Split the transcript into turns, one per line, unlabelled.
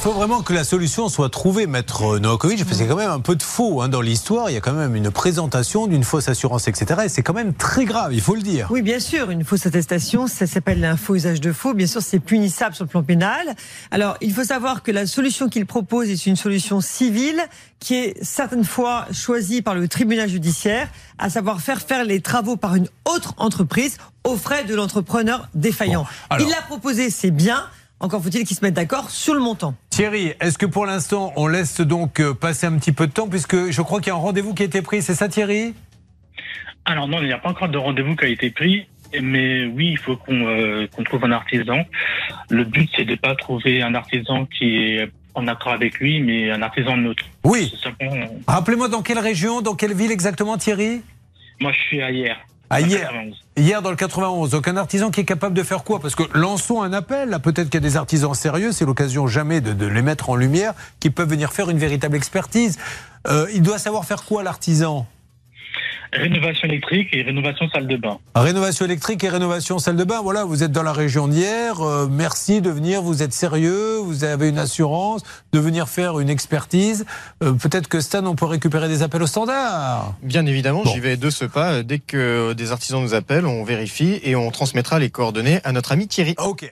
faut vraiment que la solution soit trouvée, maître Novakovic, parce qu'il y a quand même un peu de faux hein, dans l'histoire. Il y a quand même une présentation d'une fausse assurance, etc. Et c'est quand même très grave, il faut le dire.
Oui, bien sûr, une fausse attestation, ça s'appelle un faux usage de faux. Bien sûr, c'est punissable sur le plan pénal. Alors, il faut savoir que la solution qu'il propose est une solution civile qui est certaines fois choisie par le tribunal judiciaire, à savoir faire faire les travaux par une autre entreprise aux frais de l'entrepreneur défaillant. il l'a proposé, c'est bien. Encore faut-il qu'ils se mettent d'accord sur le montant.
Thierry, est-ce que pour l'instant, on laisse donc euh, passer un petit peu de temps, puisque je crois qu'il y a un rendez-vous qui a été pris, c'est ça Thierry?
Alors non, il n'y a pas encore de rendez-vous qui a été pris. Mais oui, il faut qu'on euh, trouve un artisan. Le but, c'est de ne pas trouver un artisan qui est en accord avec lui, mais un artisan neutre.
Oui. Rappelez-moi dans quelle région, dans quelle ville exactement, Thierry?
Moi, je suis à hier.
À hier, hier dans le 91. Donc un artisan qui est capable de faire quoi? Parce que lançons un appel. Là, peut-être qu'il y a des artisans sérieux. C'est l'occasion jamais de, les mettre en lumière, qui peuvent venir faire une véritable expertise. Euh, il doit savoir faire quoi, l'artisan?
Rénovation électrique et rénovation salle de bain.
Rénovation électrique et rénovation salle de bain. Voilà, vous êtes dans la région d'hier. Euh, merci de venir. Vous êtes sérieux. Vous avez une assurance de venir faire une expertise. Euh, peut-être que Stan, on peut récupérer des appels au standard.
Bien évidemment, j'y vais de ce pas. Dès que des artisans nous appellent, on vérifie et on transmettra les coordonnées à notre ami Thierry.
Ok.